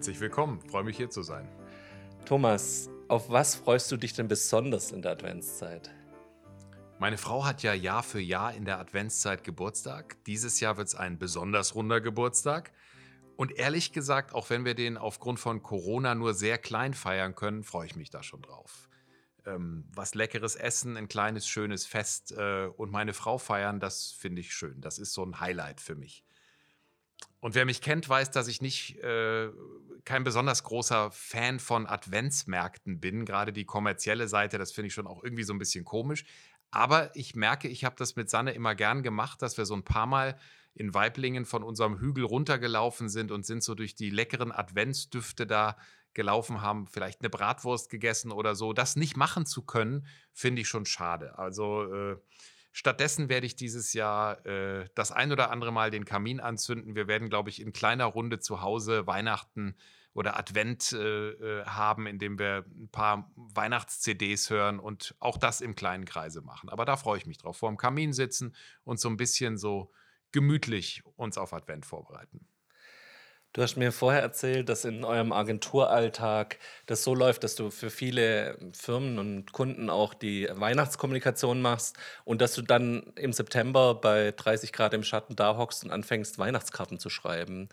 Herzlich willkommen, freue mich hier zu sein. Thomas, auf was freust du dich denn besonders in der Adventszeit? Meine Frau hat ja Jahr für Jahr in der Adventszeit Geburtstag. Dieses Jahr wird es ein besonders runder Geburtstag. Und ehrlich gesagt, auch wenn wir den aufgrund von Corona nur sehr klein feiern können, freue ich mich da schon drauf. Ähm, was leckeres Essen, ein kleines, schönes Fest äh, und meine Frau feiern, das finde ich schön. Das ist so ein Highlight für mich. Und wer mich kennt, weiß, dass ich nicht äh, kein besonders großer Fan von Adventsmärkten bin. Gerade die kommerzielle Seite, das finde ich schon auch irgendwie so ein bisschen komisch. Aber ich merke, ich habe das mit Sanne immer gern gemacht, dass wir so ein paar Mal in Weiblingen von unserem Hügel runtergelaufen sind und sind so durch die leckeren Adventsdüfte da gelaufen haben, vielleicht eine Bratwurst gegessen oder so. Das nicht machen zu können, finde ich schon schade. Also äh, Stattdessen werde ich dieses Jahr äh, das ein oder andere Mal den Kamin anzünden. Wir werden, glaube ich, in kleiner Runde zu Hause Weihnachten oder Advent äh, äh haben, indem wir ein paar Weihnachts-CDs hören und auch das im kleinen Kreise machen. Aber da freue ich mich drauf. Vor dem Kamin sitzen und so ein bisschen so gemütlich uns auf Advent vorbereiten. Du hast mir vorher erzählt, dass in eurem Agenturalltag das so läuft, dass du für viele Firmen und Kunden auch die Weihnachtskommunikation machst und dass du dann im September bei 30 Grad im Schatten da hockst und anfängst, Weihnachtskarten zu schreiben.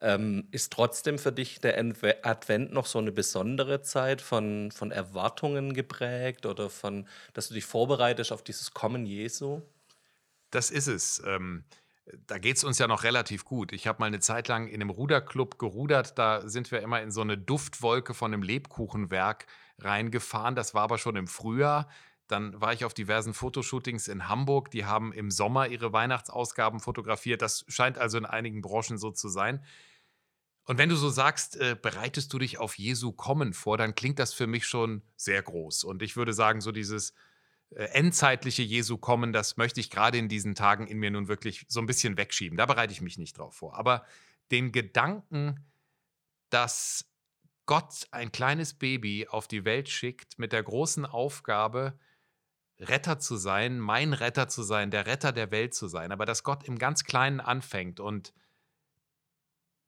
Ähm, ist trotzdem für dich der Advent noch so eine besondere Zeit von, von Erwartungen geprägt oder von, dass du dich vorbereitest auf dieses Kommen Jesu? Das ist es. Ähm da geht es uns ja noch relativ gut. Ich habe mal eine Zeit lang in einem Ruderclub gerudert. Da sind wir immer in so eine Duftwolke von einem Lebkuchenwerk reingefahren. Das war aber schon im Frühjahr. Dann war ich auf diversen Fotoshootings in Hamburg. Die haben im Sommer ihre Weihnachtsausgaben fotografiert. Das scheint also in einigen Branchen so zu sein. Und wenn du so sagst, äh, bereitest du dich auf Jesu Kommen vor, dann klingt das für mich schon sehr groß. Und ich würde sagen, so dieses endzeitliche Jesu kommen, das möchte ich gerade in diesen Tagen in mir nun wirklich so ein bisschen wegschieben. Da bereite ich mich nicht drauf vor. Aber den Gedanken, dass Gott ein kleines Baby auf die Welt schickt mit der großen Aufgabe, Retter zu sein, mein Retter zu sein, der Retter der Welt zu sein, aber dass Gott im ganz Kleinen anfängt und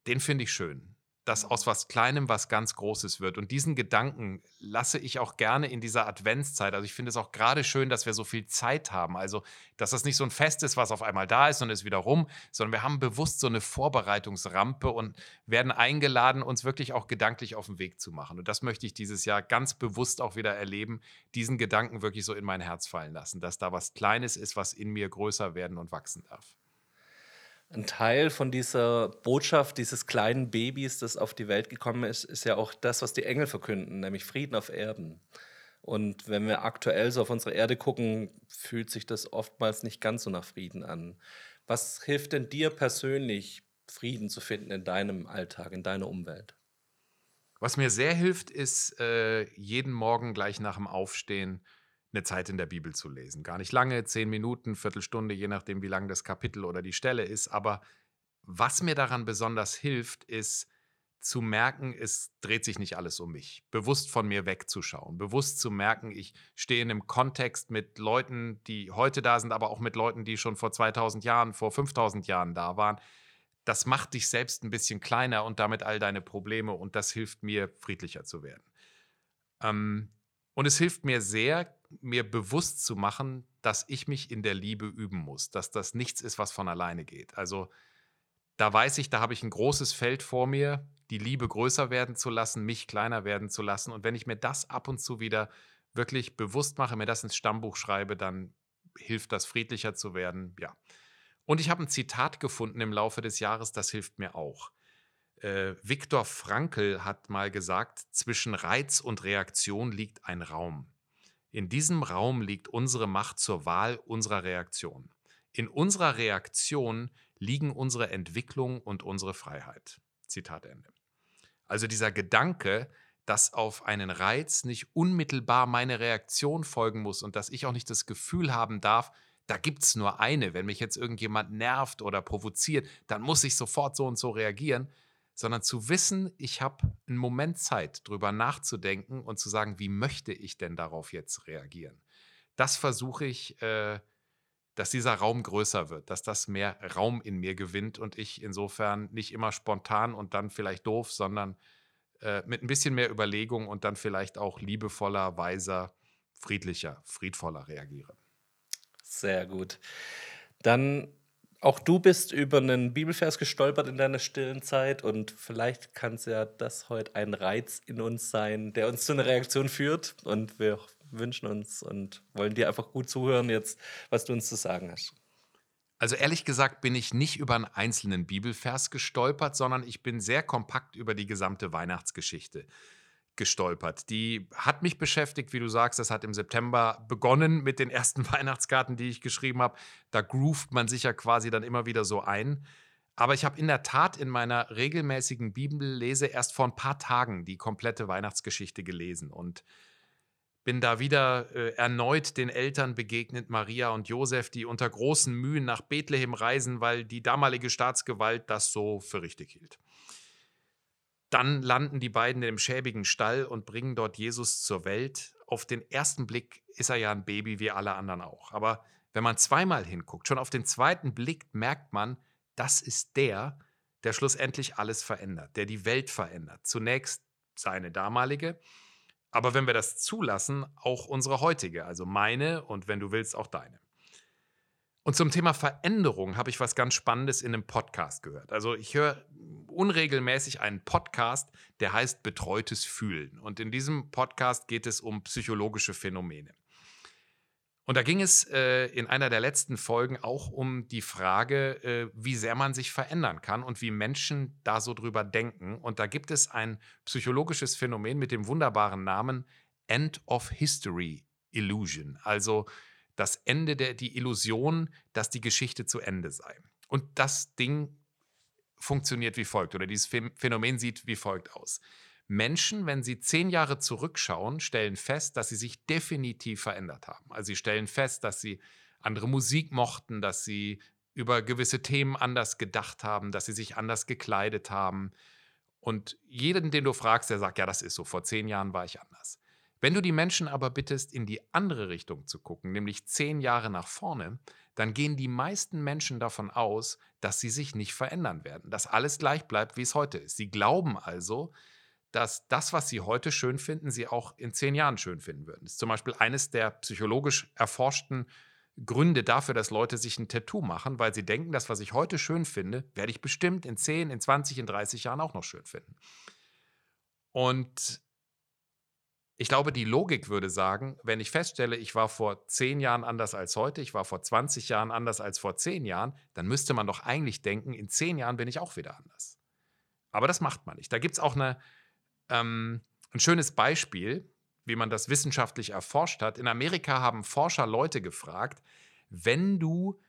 den finde ich schön dass aus was Kleinem was ganz Großes wird. Und diesen Gedanken lasse ich auch gerne in dieser Adventszeit. Also ich finde es auch gerade schön, dass wir so viel Zeit haben. Also, dass das nicht so ein Fest ist, was auf einmal da ist und ist wieder rum, sondern wir haben bewusst so eine Vorbereitungsrampe und werden eingeladen, uns wirklich auch gedanklich auf den Weg zu machen. Und das möchte ich dieses Jahr ganz bewusst auch wieder erleben, diesen Gedanken wirklich so in mein Herz fallen lassen, dass da was Kleines ist, was in mir größer werden und wachsen darf. Ein Teil von dieser Botschaft dieses kleinen Babys, das auf die Welt gekommen ist, ist ja auch das, was die Engel verkünden, nämlich Frieden auf Erden. Und wenn wir aktuell so auf unsere Erde gucken, fühlt sich das oftmals nicht ganz so nach Frieden an. Was hilft denn dir persönlich, Frieden zu finden in deinem Alltag, in deiner Umwelt? Was mir sehr hilft, ist äh, jeden Morgen gleich nach dem Aufstehen eine Zeit in der Bibel zu lesen. Gar nicht lange, zehn Minuten, Viertelstunde, je nachdem, wie lang das Kapitel oder die Stelle ist. Aber was mir daran besonders hilft, ist zu merken, es dreht sich nicht alles um mich. Bewusst von mir wegzuschauen. Bewusst zu merken, ich stehe in einem Kontext mit Leuten, die heute da sind, aber auch mit Leuten, die schon vor 2000 Jahren, vor 5000 Jahren da waren. Das macht dich selbst ein bisschen kleiner und damit all deine Probleme und das hilft mir, friedlicher zu werden. Ähm, und es hilft mir sehr, mir bewusst zu machen, dass ich mich in der Liebe üben muss, dass das nichts ist, was von alleine geht. Also da weiß ich, da habe ich ein großes Feld vor mir, die Liebe größer werden zu lassen, mich kleiner werden zu lassen. Und wenn ich mir das ab und zu wieder wirklich bewusst mache, mir das ins Stammbuch schreibe, dann hilft das, friedlicher zu werden. Ja. Und ich habe ein Zitat gefunden im Laufe des Jahres, das hilft mir auch. Äh, Viktor Frankl hat mal gesagt, zwischen Reiz und Reaktion liegt ein Raum. In diesem Raum liegt unsere Macht zur Wahl unserer Reaktion. In unserer Reaktion liegen unsere Entwicklung und unsere Freiheit. Zitat Ende. Also dieser Gedanke, dass auf einen Reiz nicht unmittelbar meine Reaktion folgen muss und dass ich auch nicht das Gefühl haben darf, da gibt es nur eine. Wenn mich jetzt irgendjemand nervt oder provoziert, dann muss ich sofort so und so reagieren, sondern zu wissen, ich habe einen Moment Zeit, drüber nachzudenken und zu sagen, wie möchte ich denn darauf jetzt reagieren. Das versuche ich, äh, dass dieser Raum größer wird, dass das mehr Raum in mir gewinnt und ich insofern nicht immer spontan und dann vielleicht doof, sondern äh, mit ein bisschen mehr Überlegung und dann vielleicht auch liebevoller, weiser, friedlicher, friedvoller reagiere. Sehr gut. Dann auch du bist über einen Bibelvers gestolpert in deiner stillen Zeit und vielleicht kann es ja das heute ein Reiz in uns sein, der uns zu einer Reaktion führt und wir wünschen uns und wollen dir einfach gut zuhören jetzt, was du uns zu sagen hast. Also ehrlich gesagt bin ich nicht über einen einzelnen Bibelvers gestolpert, sondern ich bin sehr kompakt über die gesamte Weihnachtsgeschichte gestolpert. Die hat mich beschäftigt, wie du sagst, das hat im September begonnen mit den ersten Weihnachtskarten, die ich geschrieben habe. Da groovt man sich ja quasi dann immer wieder so ein. Aber ich habe in der Tat in meiner regelmäßigen Bibellese erst vor ein paar Tagen die komplette Weihnachtsgeschichte gelesen und bin da wieder äh, erneut den Eltern begegnet, Maria und Josef, die unter großen Mühen nach Bethlehem reisen, weil die damalige Staatsgewalt das so für richtig hielt. Dann landen die beiden in dem schäbigen Stall und bringen dort Jesus zur Welt. Auf den ersten Blick ist er ja ein Baby wie alle anderen auch. Aber wenn man zweimal hinguckt, schon auf den zweiten Blick merkt man, das ist der, der schlussendlich alles verändert, der die Welt verändert. Zunächst seine damalige, aber wenn wir das zulassen, auch unsere heutige, also meine und wenn du willst, auch deine. Und zum Thema Veränderung habe ich was ganz Spannendes in einem Podcast gehört. Also ich höre unregelmäßig einen Podcast, der heißt Betreutes Fühlen. Und in diesem Podcast geht es um psychologische Phänomene. Und da ging es äh, in einer der letzten Folgen auch um die Frage, äh, wie sehr man sich verändern kann und wie Menschen da so drüber denken. Und da gibt es ein psychologisches Phänomen mit dem wunderbaren Namen End of History Illusion. Also das Ende der die Illusion, dass die Geschichte zu Ende sei. Und das Ding funktioniert wie folgt oder dieses Phänomen sieht wie folgt aus. Menschen, wenn sie zehn Jahre zurückschauen, stellen fest, dass sie sich definitiv verändert haben. Also sie stellen fest, dass sie andere Musik mochten, dass sie über gewisse Themen anders gedacht haben, dass sie sich anders gekleidet haben. Und jeden, den du fragst, der sagt, ja, das ist so, vor zehn Jahren war ich anders. Wenn du die Menschen aber bittest, in die andere Richtung zu gucken, nämlich zehn Jahre nach vorne, dann gehen die meisten Menschen davon aus, dass sie sich nicht verändern werden, dass alles gleich bleibt, wie es heute ist. Sie glauben also, dass das, was sie heute schön finden, sie auch in zehn Jahren schön finden würden. Das ist zum Beispiel eines der psychologisch erforschten Gründe dafür, dass Leute sich ein Tattoo machen, weil sie denken, das, was ich heute schön finde, werde ich bestimmt in 10, in 20, in 30 Jahren auch noch schön finden. Und ich glaube, die Logik würde sagen, wenn ich feststelle, ich war vor 10 Jahren anders als heute, ich war vor 20 Jahren anders als vor 10 Jahren, dann müsste man doch eigentlich denken, in 10 Jahren bin ich auch wieder anders. Aber das macht man nicht. Da gibt es auch eine, ähm, ein schönes Beispiel, wie man das wissenschaftlich erforscht hat. In Amerika haben Forscher Leute gefragt, wenn du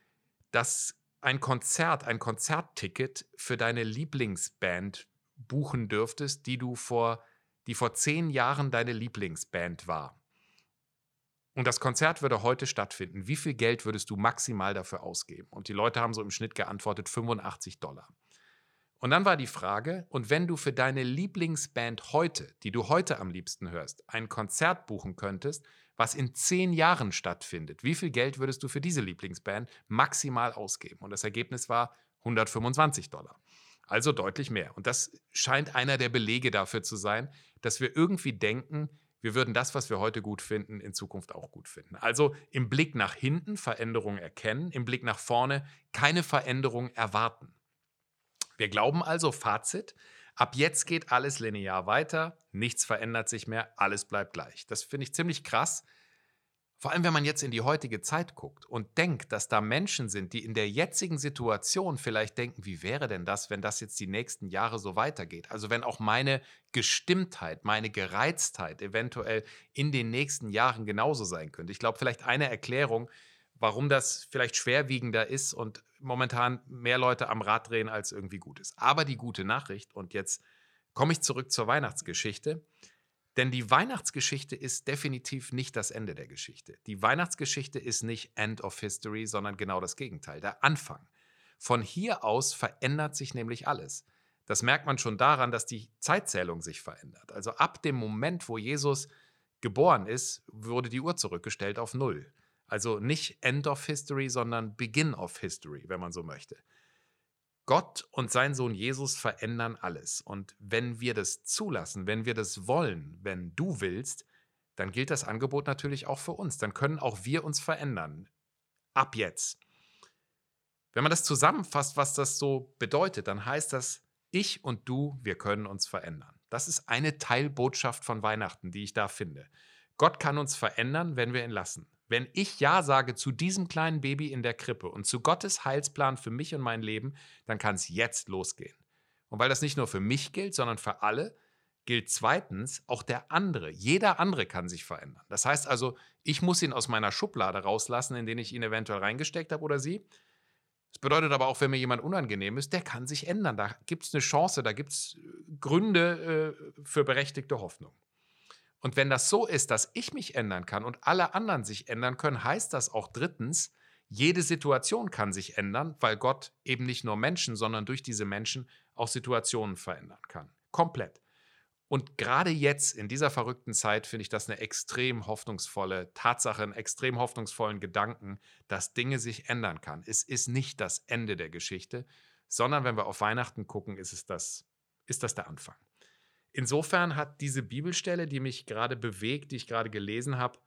das ein Konzert, ein Konzertticket für deine Lieblingsband buchen dürftest, die du vor, die vor zehn Jahren deine Lieblingsband war. Und das Konzert würde heute stattfinden. Wie viel Geld würdest du maximal dafür ausgeben? Und die Leute haben so im Schnitt geantwortet 85 Dollar. Und dann war die Frage, und wenn du für deine Lieblingsband heute, die du heute am liebsten hörst, ein Konzert buchen könntest, was in zehn Jahren stattfindet, wie viel Geld würdest du für diese Lieblingsband maximal ausgeben? Und das Ergebnis war 125 Dollar. Also deutlich mehr. Und das scheint einer der Belege dafür zu sein, dass wir irgendwie denken, wir würden das, was wir heute gut finden, in Zukunft auch gut finden. Also im Blick nach hinten Veränderung erkennen, im Blick nach vorne keine Veränderung erwarten. Wir glauben also, Fazit, ab jetzt geht alles linear weiter, nichts verändert sich mehr, alles bleibt gleich. Das finde ich ziemlich krass. Vor allem, wenn man jetzt in die heutige Zeit guckt und denkt, dass da Menschen sind, die in der jetzigen Situation vielleicht denken, wie wäre denn das, wenn das jetzt die nächsten Jahre so weitergeht? Also wenn auch meine Gestimmtheit, meine Gereiztheit eventuell in den nächsten Jahren genauso sein könnte. Ich glaube, vielleicht eine Erklärung, warum das vielleicht schwerwiegender ist und momentan mehr Leute am Rad drehen, als irgendwie gut ist. Aber die gute Nachricht, und jetzt komme ich zurück zur Weihnachtsgeschichte. Denn die Weihnachtsgeschichte ist definitiv nicht das Ende der Geschichte. Die Weihnachtsgeschichte ist nicht End of History, sondern genau das Gegenteil, der Anfang. Von hier aus verändert sich nämlich alles. Das merkt man schon daran, dass die Zeitzählung sich verändert. Also ab dem Moment, wo Jesus geboren ist, wurde die Uhr zurückgestellt auf Null. Also nicht End of History, sondern Begin of History, wenn man so möchte. Gott und sein Sohn Jesus verändern alles. Und wenn wir das zulassen, wenn wir das wollen, wenn du willst, dann gilt das Angebot natürlich auch für uns. Dann können auch wir uns verändern. Ab jetzt. Wenn man das zusammenfasst, was das so bedeutet, dann heißt das, ich und du, wir können uns verändern. Das ist eine Teilbotschaft von Weihnachten, die ich da finde. Gott kann uns verändern, wenn wir ihn lassen. Wenn ich Ja sage zu diesem kleinen Baby in der Krippe und zu Gottes Heilsplan für mich und mein Leben, dann kann es jetzt losgehen. Und weil das nicht nur für mich gilt, sondern für alle, gilt zweitens auch der andere. Jeder andere kann sich verändern. Das heißt also, ich muss ihn aus meiner Schublade rauslassen, in den ich ihn eventuell reingesteckt habe oder sie. Das bedeutet aber auch, wenn mir jemand unangenehm ist, der kann sich ändern. Da gibt es eine Chance, da gibt es Gründe äh, für berechtigte Hoffnung. Und wenn das so ist, dass ich mich ändern kann und alle anderen sich ändern können, heißt das auch drittens, jede Situation kann sich ändern, weil Gott eben nicht nur Menschen, sondern durch diese Menschen auch Situationen verändern kann. Komplett. Und gerade jetzt, in dieser verrückten Zeit, finde ich das eine extrem hoffnungsvolle Tatsache, einen extrem hoffnungsvollen Gedanken, dass Dinge sich ändern kann. Es ist nicht das Ende der Geschichte, sondern wenn wir auf Weihnachten gucken, ist, es das, ist das der Anfang. Insofern hat diese Bibelstelle, die mich gerade bewegt, die ich gerade gelesen habe,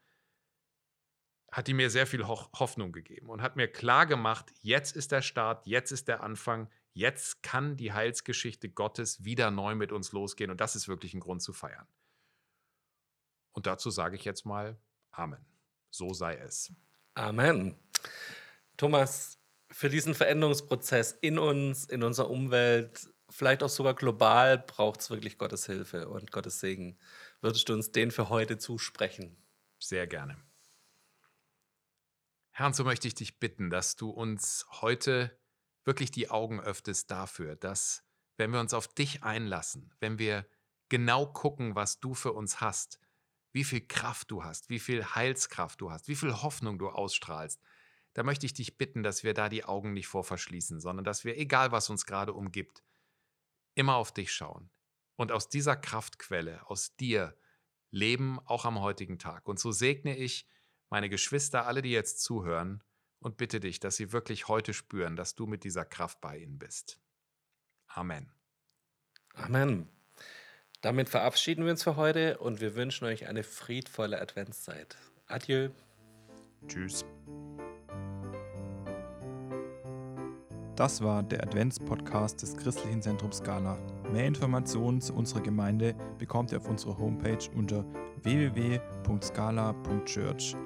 hat die mir sehr viel Ho Hoffnung gegeben und hat mir klar gemacht, jetzt ist der Start, jetzt ist der Anfang, jetzt kann die Heilsgeschichte Gottes wieder neu mit uns losgehen und das ist wirklich ein Grund zu feiern. Und dazu sage ich jetzt mal Amen. So sei es. Amen. Thomas, für diesen Veränderungsprozess in uns, in unserer Umwelt, vielleicht auch sogar global braucht es wirklich Gottes Hilfe und Gottes Segen. Würdest du uns den für heute zusprechen? Sehr gerne. Herr, und so möchte ich dich bitten, dass du uns heute wirklich die Augen öffnest dafür, dass, wenn wir uns auf dich einlassen, wenn wir genau gucken, was du für uns hast, wie viel Kraft du hast, wie viel Heilskraft du hast, wie viel Hoffnung du ausstrahlst, da möchte ich dich bitten, dass wir da die Augen nicht vor verschließen, sondern dass wir, egal was uns gerade umgibt, immer auf dich schauen und aus dieser Kraftquelle, aus dir, leben auch am heutigen Tag. Und so segne ich meine Geschwister, alle, die jetzt zuhören, und bitte dich, dass sie wirklich heute spüren, dass du mit dieser Kraft bei ihnen bist. Amen. Amen. Damit verabschieden wir uns für heute und wir wünschen euch eine friedvolle Adventszeit. Adieu. Tschüss. Das war der Adventspodcast des Christlichen Zentrums Scala. Mehr Informationen zu unserer Gemeinde bekommt ihr auf unserer Homepage unter www.scala.church.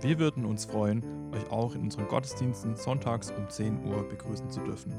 Wir würden uns freuen, euch auch in unseren Gottesdiensten sonntags um 10 Uhr begrüßen zu dürfen.